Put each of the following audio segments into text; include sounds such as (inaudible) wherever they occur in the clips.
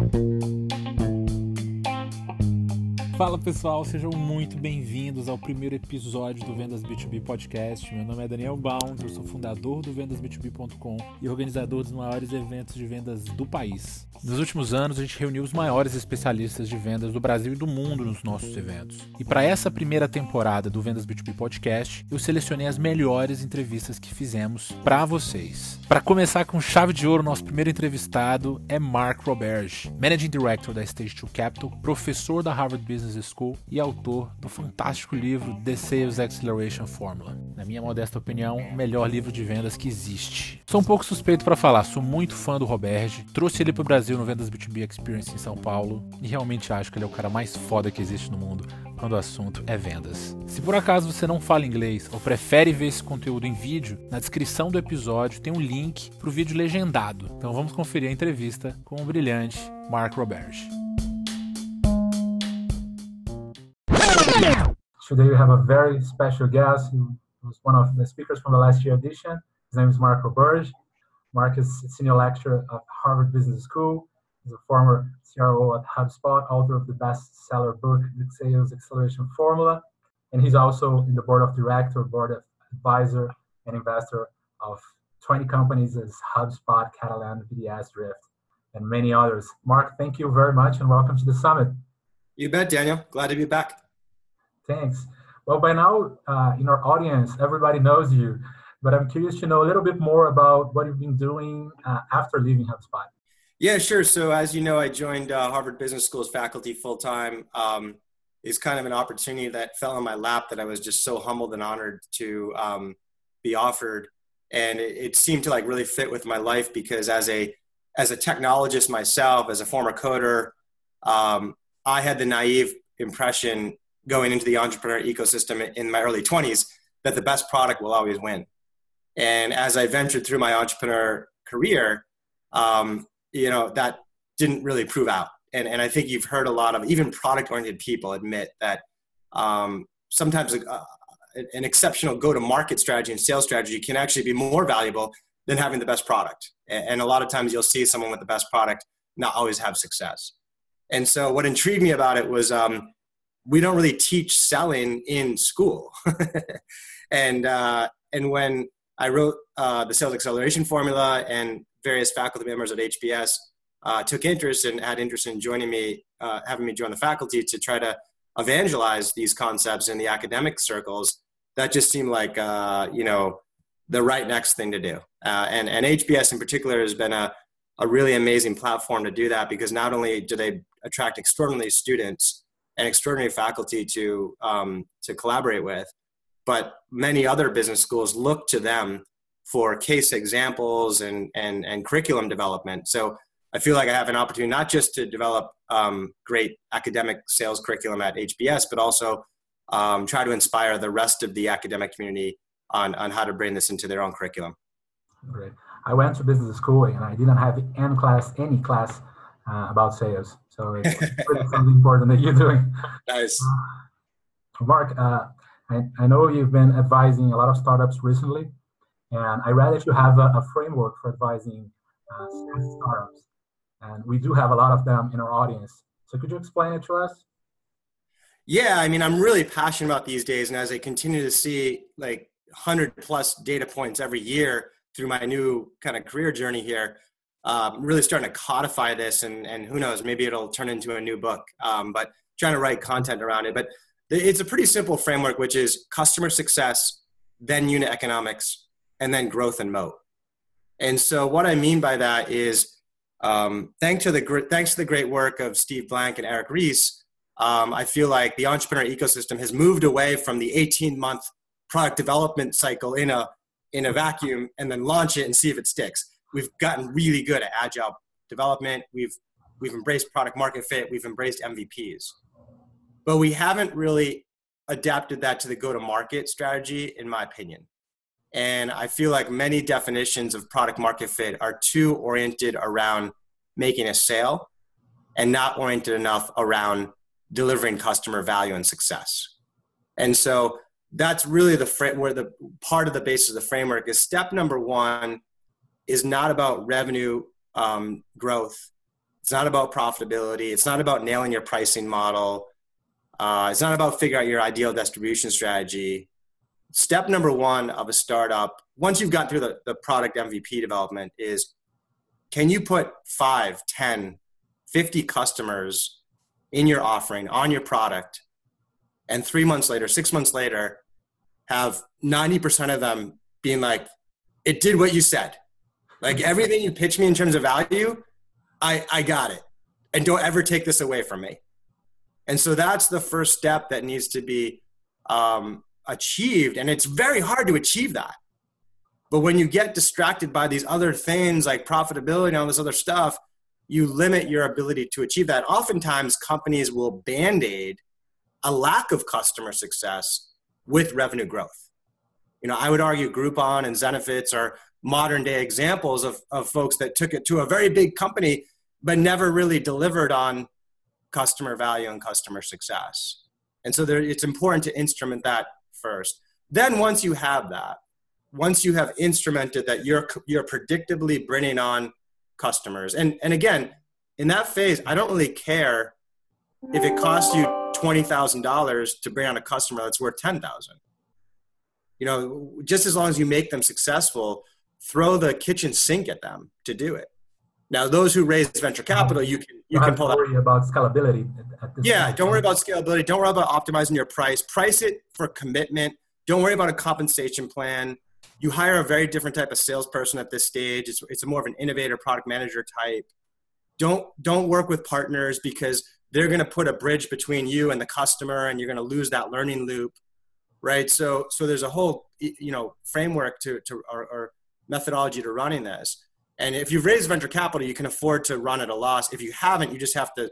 Bye. Fala pessoal, sejam muito bem-vindos ao primeiro episódio do Vendas B2B Podcast. Meu nome é Daniel Bounds, eu sou fundador do vendasb2b.com e organizador dos maiores eventos de vendas do país. Nos últimos anos, a gente reuniu os maiores especialistas de vendas do Brasil e do mundo nos nossos eventos. E para essa primeira temporada do Vendas B2B Podcast, eu selecionei as melhores entrevistas que fizemos para vocês. Para começar com chave de ouro, nosso primeiro entrevistado é Mark Roberge, Managing Director da Stage 2 Capital, professor da Harvard Business Business School e autor do fantástico livro The Sales Acceleration Formula. Na minha modesta opinião, o melhor livro de vendas que existe. Sou um pouco suspeito para falar, sou muito fã do Roberge, trouxe ele para o Brasil no Vendas B2B Experience em São Paulo e realmente acho que ele é o cara mais foda que existe no mundo quando o assunto é vendas. Se por acaso você não fala inglês ou prefere ver esse conteúdo em vídeo, na descrição do episódio tem um link para o vídeo legendado. Então vamos conferir a entrevista com o brilhante Mark Roberge. Today we have a very special guest who was one of the speakers from the last year edition. His name is Mark Roberge. Mark is senior lecturer at Harvard Business School. He's a former CRO at HubSpot, author of the bestseller book, The Sales Acceleration Formula. And he's also in the board of director, board of advisor, and investor of 20 companies as HubSpot, Catalant, VTS, Drift, and many others. Mark, thank you very much and welcome to the summit. You bet, Daniel. Glad to be back. Thanks. Well, by now, uh, in our audience, everybody knows you, but I'm curious to know a little bit more about what you've been doing uh, after leaving HubSpot. Yeah, sure. So, as you know, I joined uh, Harvard Business School's faculty full time. Um, it's kind of an opportunity that fell in my lap that I was just so humbled and honored to um, be offered, and it, it, seemed to like really fit with my life because as a as a technologist myself, as a former coder, um, I had the naive impression going into the entrepreneur ecosystem in my early 20s that the best product will always win. And as I ventured through my entrepreneur career, um, you know, that didn't really prove out. And, and I think you've heard a lot of even product oriented people admit that um, sometimes uh, an exceptional go to market strategy and sales strategy can actually be more valuable than having the best product. And, a lot of times you'll see someone with the best product not always have success. And so what intrigued me about it was um, we don't really teach selling in school. (laughs) and uh, and when I wrote uh, the sales acceleration formula, and various faculty members at HBS uh, took interest and had interest in joining me, uh, having me join the faculty to try to evangelize these concepts in the academic circles. That just seemed like uh, you know the right next thing to do. Uh, and and HBS in particular has been a a really amazing platform to do that because not only do they attract extraordinary students and extraordinary faculty to um, to collaborate with. But many other business schools look to them for case examples and and and curriculum development. So I feel like I have an opportunity not just to develop um, great academic sales curriculum at HBS, but also um, try to inspire the rest of the academic community on on how to bring this into their own curriculum. Great. I went to business school and I didn't have any class, any class uh, about sales. So it's really something (laughs) important that you're doing. Nice. Uh, Mark, uh, I, I, know you've been advising a lot of startups recently, and I read that you have a, a framework for advising uh, startups. And we do have a lot of them in our audience. So could you explain it to us? Yeah, I mean, I'm really passionate about these days, and as I continue to see like 100 plus data points every year through my new kind of career journey here, um, really starting to codify this and, and who knows maybe it'll turn into a new book um, but trying to write content around it. But it's a pretty simple framework which is customer success then unit economics and then growth and moat. And so what i mean by that is um, thanks to the thanks to the great work of steve blank and eric ries um, i feel like the entrepreneur ecosystem has moved away from the 18 month product development cycle in a in a vacuum and then launch it and see if it sticks we've gotten really good at agile development. We've we've embraced product market fit. We've embraced MVPs, but we haven't really adapted that to the go to market strategy, in my opinion. And I feel like many definitions of product market fit are too oriented around making a sale and not oriented enough around delivering customer value and success. And so that's really the where the part of the basis of the framework is step number one is not about revenue um, growth It's not about profitability. It's not about nailing your pricing model. Uh, it's not about figuring out your ideal distribution strategy. Step number one of a startup, once you've gotten through the, the product MVP development, is can you put 5, 10, 50 customers in your offering on your product and three months later, six months later, have 90% of them being like, it did what you said. Like everything you pitch me in terms of value, I, I got it. And don't ever take this away from me. And so that's the first step that needs to be um, achieved. And it's very hard to achieve that. But when you get distracted by these other things like profitability and all this other stuff, you limit your ability to achieve that. Oftentimes, companies will band aid a lack of customer success with revenue growth. You know, I would argue Groupon and Zenefits are modern day examples of, of folks that took it to a very big company, but never really delivered on customer value and customer success. And so there, it's important to instrument that first. Then once you have that, once you have instrumented that you're, you're predictably bringing on customers. And, and again, in that phase, I don't really care if it costs you $20,000 to bring on a customer that's worth 10,000. You know, just as long as you make them successful, throw the kitchen sink at them to do it. Now, those who raise venture capital, you can you, you can pull worry that. about scalability. yeah, point. don't worry about scalability. Don't worry about optimizing your price. Price it for commitment. Don't worry about a compensation plan. You hire a very different type of salesperson at this stage. It's it's more of an innovator, product manager type. Don't don't work with partners because they're going to put a bridge between you and the customer, and you're going to lose that learning loop, right? So so there's a whole you know framework to to or, or methodology to running this and if you've raised venture capital, you can afford to run at a loss. If you haven't, you just have to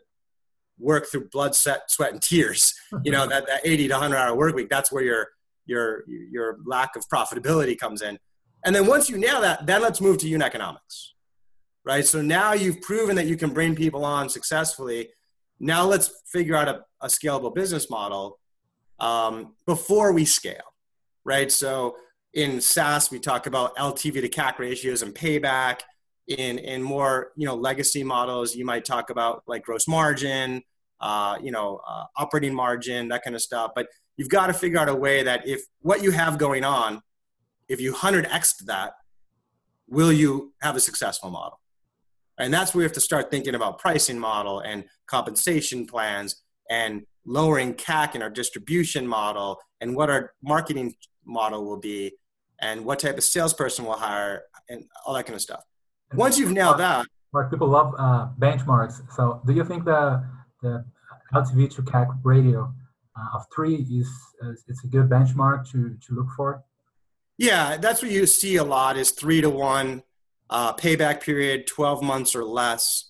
work through blood, sweat, sweat and tears. (laughs) You know that, that 80 to 100 hour work week. That's where your your your lack of profitability comes in. And then once you nail that, then let's move to unit economics, right? So now you've proven that you can bring people on successfully. Now let's figure out a, a scalable business model um, before we scale, right? So in SaaS, we talk about LTV to CAC ratios and payback. In in more you know legacy models you might talk about like gross margin uh, you know uh, operating margin that kind of stuff. But you've got to figure out a way that if what you have going on if you 100x that will you have a successful model? And that's where we have to start thinking about pricing model and compensation plans and lowering CAC in our distribution model and what our marketing model will be and what type of salesperson we'll hire and all that kind of stuff once you've nailed that, Mark, people love uh, benchmarks. So, do you think the the LTV to CAC ratio uh, of three is uh, it's a good benchmark to to look for? Yeah, that's what you see a lot is three to one uh, payback period, twelve months or less.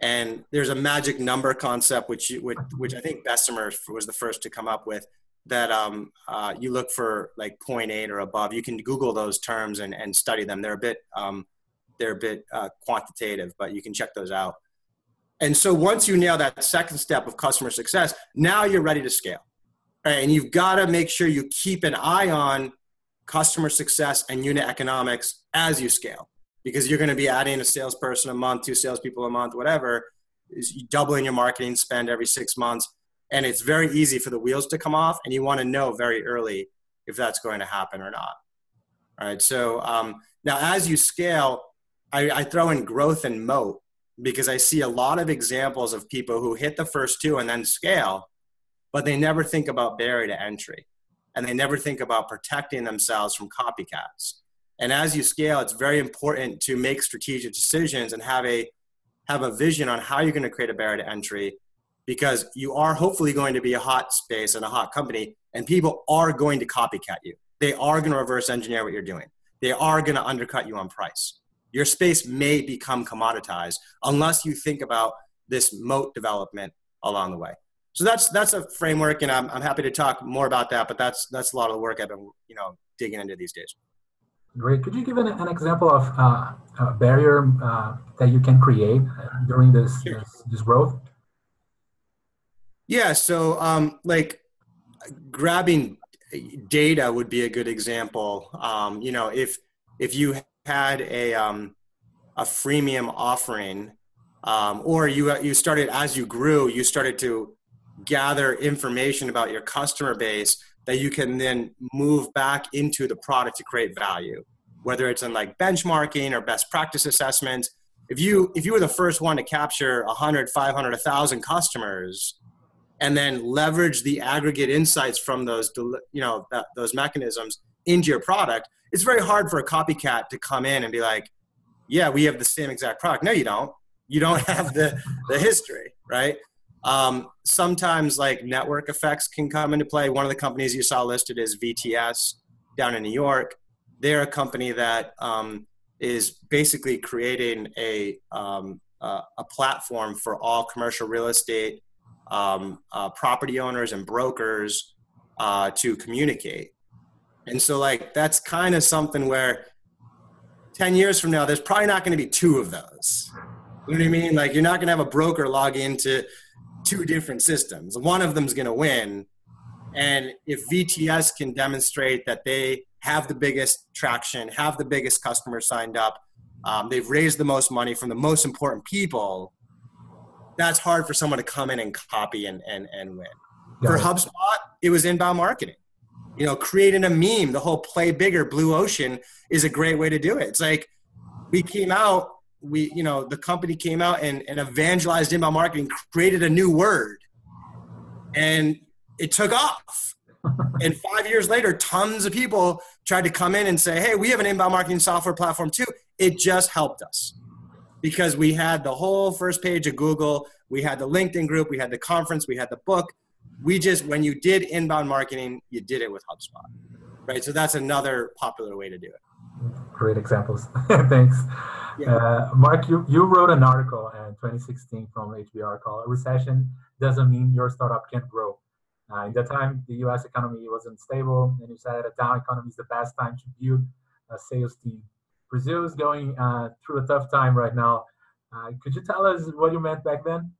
And there's a magic number concept, which you, which, which I think Bessemer was the first to come up with. That um, uh, you look for like 0.8 or above. You can Google those terms and, and study them. They're a bit um, they're a bit uh, quantitative, but you can check those out. And so once you nail that second step of customer success, now you're ready to scale. Right? And you've got to make sure you keep an eye on customer success and unit economics as you scale because you're going to be adding a salesperson a month, two salespeople a month, whatever. Is doubling your marketing spend every six months, and it's very easy for the wheels to come off, and you want to know very early if that's going to happen or not. All right. So um, now, as you scale, I, I throw in growth and moat because I see a lot of examples of people who hit the first two and then scale, but they never think about barrier to entry and they never think about protecting themselves from copycats. And as you scale, it's very important to make strategic decisions and have a have a vision on how you're going to create a barrier to entry because you are hopefully going to be a hot space and a hot company and people are going to copycat you. They are going to reverse engineer what you're doing. They are going to undercut you on price your space may become commoditized unless you think about this moat development along the way. So that's that's a framework, and I'm I'm happy to talk more about that. But that's that's a lot of the work I've been you know digging into these days. Great. Could you give an, an example of uh, a barrier uh, that you can create during this sure. this, this, growth? Yeah. So um, like grabbing data would be a good example. Um, you know, if if you had a um, a freemium offering um, or you you started as you grew, you started to gather information about your customer base that you can then move back into the product to create value, whether it's in like benchmarking or best practice assessments. If you if you were the first one to capture 100, 500, 1,000 customers, and then leverage the aggregate insights from those you know that, those mechanisms into your product, it's very hard for a copycat to come in and be like, "Yeah, we have the same exact product." No, you don't you don't (laughs) have the the history, right? Um, sometimes like network effects can come into play. One of the companies you saw listed is VTS down in New York. They're a company that um, is basically creating a um, uh, a platform for all commercial real estate um, uh, property owners and brokers uh, to communicate. And so, like, that's kind of something where 10 years from now, there's probably not going to be two of those. You know what I mean? Like you're not going to have a broker log into two different systems. One of them is going to win. And if VTS can demonstrate that they have the biggest traction, have the biggest customers signed up, um, they've raised the most money from the most important people, that's hard for someone to come in and copy and, and, and win. For HubSpot, it was inbound marketing. You know, creating a meme, the whole play bigger, blue ocean is a great way to do it. It's like we came out we you know the company came out and, and evangelized inbound marketing created a new word and it took off (laughs) and five years later tons of people tried to come in and say hey we have an inbound marketing software platform too it just helped us because we had the whole first page of google we had the linkedin group we had the conference we had the book we just when you did inbound marketing you did it with hubspot right so that's another popular way to do it great examples (laughs) thanks yeah. Uh, Mark, you, you wrote an article in 2016 from HBR called "A Recession Doesn't Mean Your Startup Can't Grow." Uh, in that time, the U.S. economy wasn't stable, and you said a down economy is the best time to build a sales team. Brazil is going uh, through a tough time right now. Uh, could you tell us what you meant back then?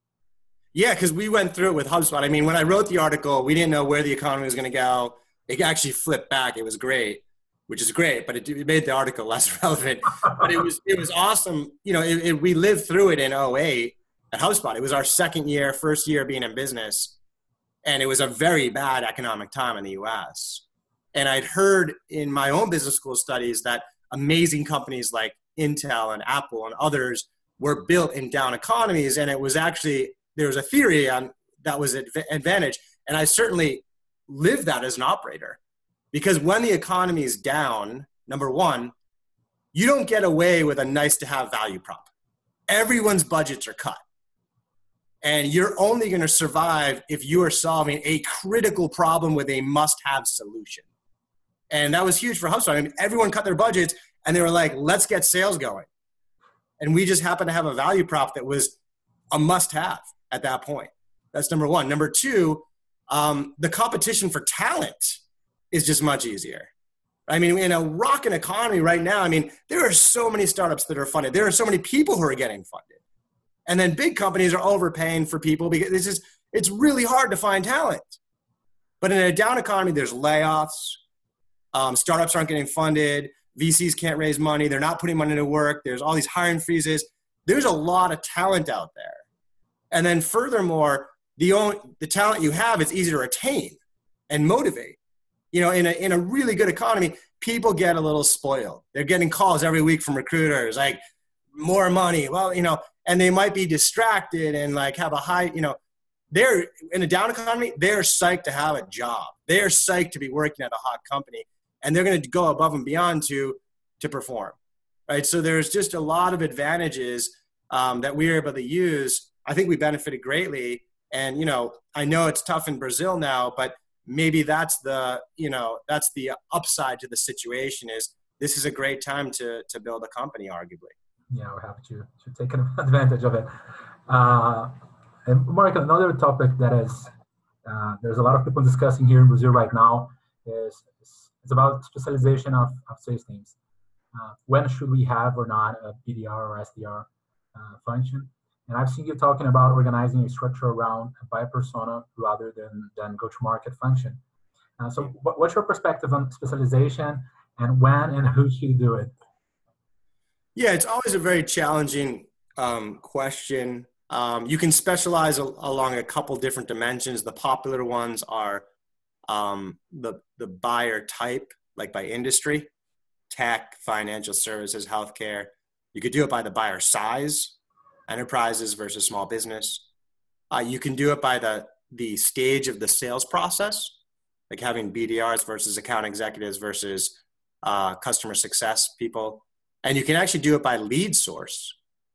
Yeah, because we went through it with HubSpot. I mean, when I wrote the article, we didn't know where the economy was going to go. It actually flipped back. It was great which is great, but it, it, made the article (laughs) less relevant. but it was it was awesome. You know, it, it, we lived through it in 08 at HubSpot. It was our second year, first year being in business, and it was a very bad economic time in the U.S. And I'd heard in my own business school studies that amazing companies like Intel and Apple and others were built in down economies, and it was actually there was a theory on that was an advantage, and I certainly live that as an operator because when the economy is down, number one, you don't get away with a nice to have value prop. Everyone's budgets are cut. And you're only going to survive if you are solving a critical problem with a must have solution. And that was huge for HubSpot. I mean, everyone cut their budgets and they were like, let's get sales going. And we just happened to have a value prop that was a must have at that point. That's number one. Number two, um, the competition for talent is just much easier. I mean, in a rocking economy right now, I mean, there are so many startups that are funded. There are so many people who are getting funded. And then big companies are overpaying for people because this is it's really hard to find talent. But in a down economy, there's layoffs. Um, startups aren't getting funded. VCs can't raise money. They're not putting money to work. There's all these hiring freezes. There's a lot of talent out there. And then furthermore, the only, the talent you have is easy to retain and motivate you know, in a, in a really good economy, people get a little spoiled. They're getting calls every week from recruiters, like more money. Well, you know, and they might be distracted and like have a high, you know, they're in a down economy, they're psyched to have a job. They're psyched to be working at a hot company and they're going to go above and beyond to, to perform. Right. So there's just a lot of advantages um, that we are able to use. I think we benefited greatly. And, you know, I know it's tough in Brazil now, but maybe that's the you know that's the upside to the situation is this is a great time to to build a company arguably yeah we're happy to, to take (laughs) advantage of it uh, and mark another topic that is uh, there's a lot of people discussing here in brazil right now is it's about specialization of, of sales teams uh, when should we have or not a bdr or sdr uh, function and I've seen you talking about organizing a structure around a buyer persona rather than, than go-to-market function. Uh, so what, what's your perspective on specialization and when and who should do it? Yeah, it's always a very challenging um, question. Um, you can specialize a- along a couple different dimensions. The popular ones are um, the the buyer type, like by industry, tech, financial services, healthcare. You could do it by the buyer size, enterprises versus small business. Uh, you can do it by the the stage of the sales process, like having BDRs versus account executives versus uh, customer success people. And you can actually do it by lead source.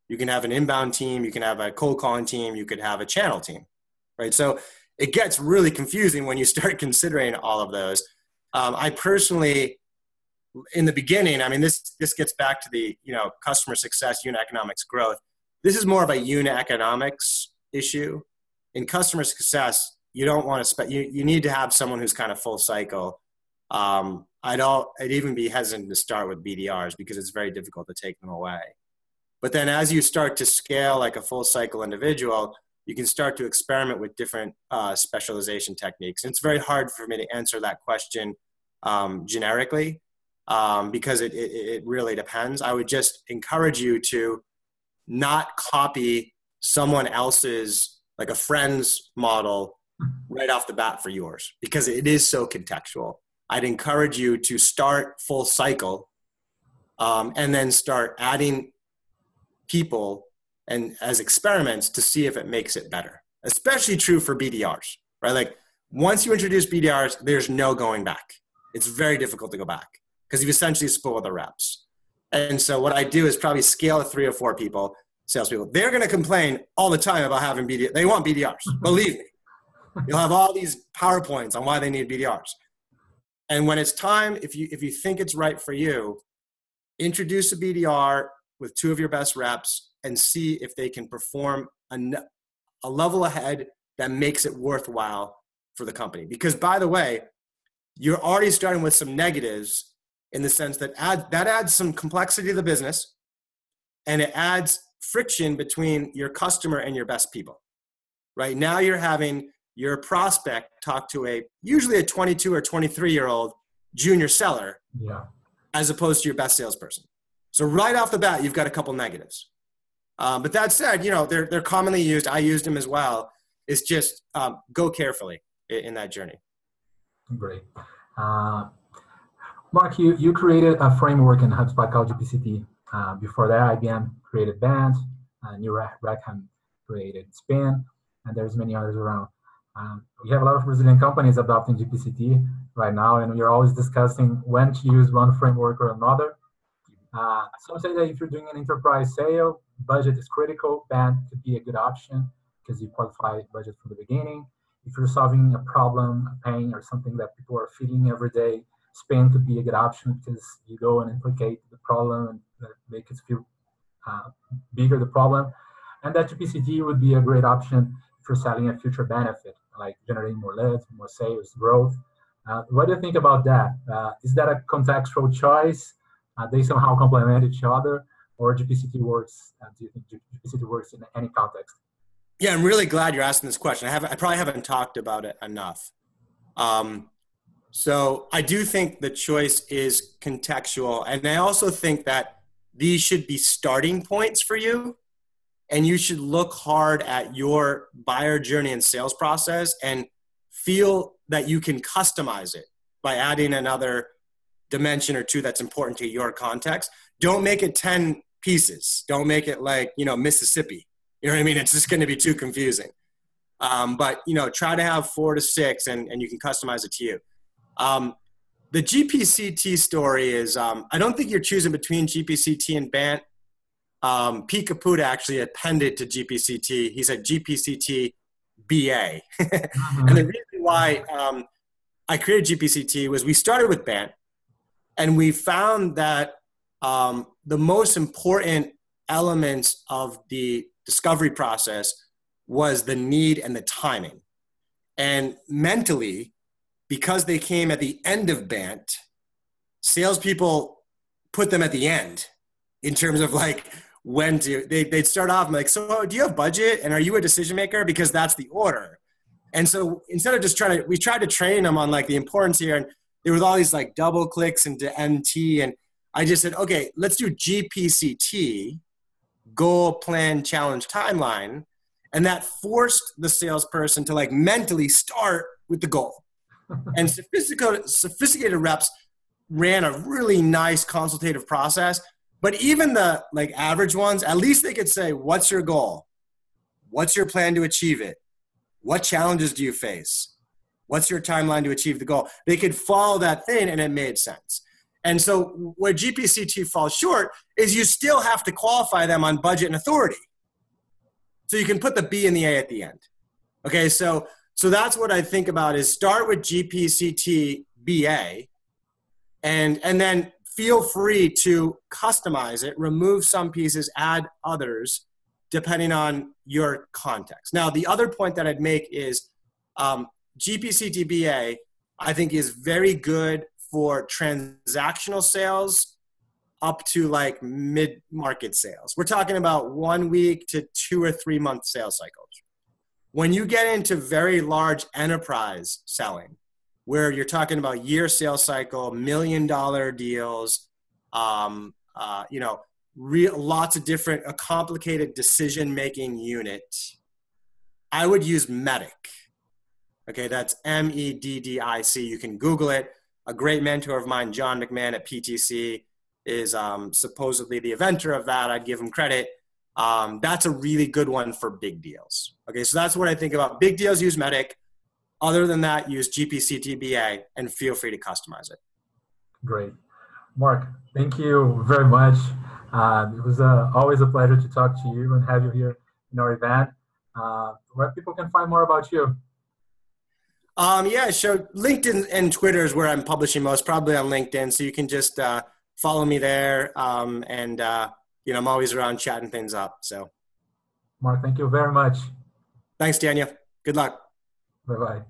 You can have an inbound team, you can have a cold calling team, you could have a channel team, right? So it gets really confusing when you start (laughs) considering all of those. Um, I personally, in the beginning, I mean, this this gets back to the you know customer success, unit economics growth. This is more of a unit economics issue. In customer success, you don't want to spend. You, you need to have someone who's kind of full cycle. Um, I'd all I'd even be hesitant to start with BDRs because it's very difficult to take them away. But then as you start to scale like a full cycle individual, you can start to experiment with different uh, specialization techniques. And it's very hard for me to answer that question um, generically um, because it, it, it really depends. I would just encourage you to not copy someone else's, like a friend's model right off the bat for yours because it is so contextual. I'd encourage you to start full cycle um, and then start adding people and as experiments to see if it makes it better. Especially true for BDRs, right? Like once you introduce BDRs, there's no going back. It's very difficult to go back because you've essentially spoiled the reps. And so what I do is probably scale to three or four people, salespeople. They're going to complain all the time about having BDRs. They want BDRs. (laughs) Believe me. You'll have all these PowerPoints on why they need BDRs. And when it's time, if you if you think it's right for you, introduce a BDR with two of your best reps and see if they can perform a, a level ahead that makes it worthwhile for the company. Because by the way, you're already starting with some negatives in the sense that add, that adds some complexity to the business and it adds friction between your customer and your best people. Right now, you're having your prospect talk to a usually a 22 or 23 year old junior seller yeah. as opposed to your best salesperson. So right off the bat, you've got a couple negatives. Um, but that said, you know they're they're commonly used. I used them as well. It's just um, go carefully in, in, that journey. Great, uh, Mark. You you created a framework in HubSpot called GPCT. Uh, before that, IBM created BANT. Uh, Neil Rackham created Spin, and there's many others around. Um, we have a lot of Brazilian companies adopting GPCT right now, and we are always discussing when to use one framework or another. Uh, some say that if you're doing an enterprise sale, budget is critical. BANT could be a good option because you qualify budget from the beginning. If you're solving a problem, a pain, or something that people are feeling every day, SPIN could be a good option because you go and implicate the problem and make it feel uh, bigger the problem. And that GPCT would be a great option for selling a future benefit like generating more leads, more sales, growth. Uh, what do you think about that? Uh, is that a contextual choice? Uh, they somehow complement each other, or GPCT works? Uh, do you think works in any context? Yeah, I'm really glad you're asking this question. I have I probably haven't talked about it enough. Um, so I do think the choice is contextual, and I also think that these should be starting points for you and you should look hard at your buyer journey and sales process and feel that you can customize it by adding another dimension or two that's important to your context. Don't make it 10 pieces. Don't make it like you know mississippi. You know what i mean? It's just going to be too confusing. Um, but you know try to have four to six and, and you can customize it to you. Um, the gpct story is um, i don't think you're choosing between gpct and bant. Um, Pete Caputa actually appended to GPCT. He said GPCT BA. (laughs) mm-hmm. and the reason why um, I created GPCT was we started with BANT and we found that um, the most important elements of the discovery process was the need and the timing. And mentally, because they came at the end of BANT, salespeople put them at the end in terms of like, when to they, they'd start off like so do you have budget? And are you a decision maker? Because that's the order. And so instead of just trying to we tried to train them on like the importance here and there was all these like double clicks into mt and i just said okay let's do gpct goal, plan, challenge, timeline. And that forced the salesperson to like mentally start with the goal. (laughs) and sophisticated, sophisticated reps ran a really nice consultative process. But even the like average ones, at least they could say, what's your goal? What's your plan to achieve it? What challenges do you face? What's your timeline to achieve the goal? They could follow that thing and it made sense. And so where GPCT falls short is you still have to qualify them on budget and authority. So you can put the B and the A at the end. Okay, so so that's what I think about is start with GPCT BA and and then feel free to customize it, remove some pieces, add others depending on your context. Now, the other point that I'd make is um, GPCT BA, I think, is very good for transactional sales up to like mid market sales. We're talking about one week to two or three month sales cycles. When you get into very large enterprise selling, where you're talking about year sales cycle, million dollar deals, um, uh, you know, lots of different, a complicated decision making unit, I would use MEDDIC. Okay, that's M E D D I C. You can Google it a great mentor of mine, John McMahon at PTC, is um, supposedly the inventor of that. I'd give him credit. Um, that's a really good one for big deals. Okay, so that's what I think about big deals. Use MEDDIC. Other than that, use GPCTBA and feel free to customize it. Great, Mark. Thank you very much. Uh, it was uh, always a pleasure to talk to you and have you here in our event. Uh, where people can find more about you. Um, yeah, so LinkedIn and Twitter is where I'm publishing most, probably on LinkedIn. So you can just uh, follow me there. Um, and, uh, you know, I'm always around chatting things up. So, Mark, thank you very much. Thanks, Daniel. Good luck. Bye bye.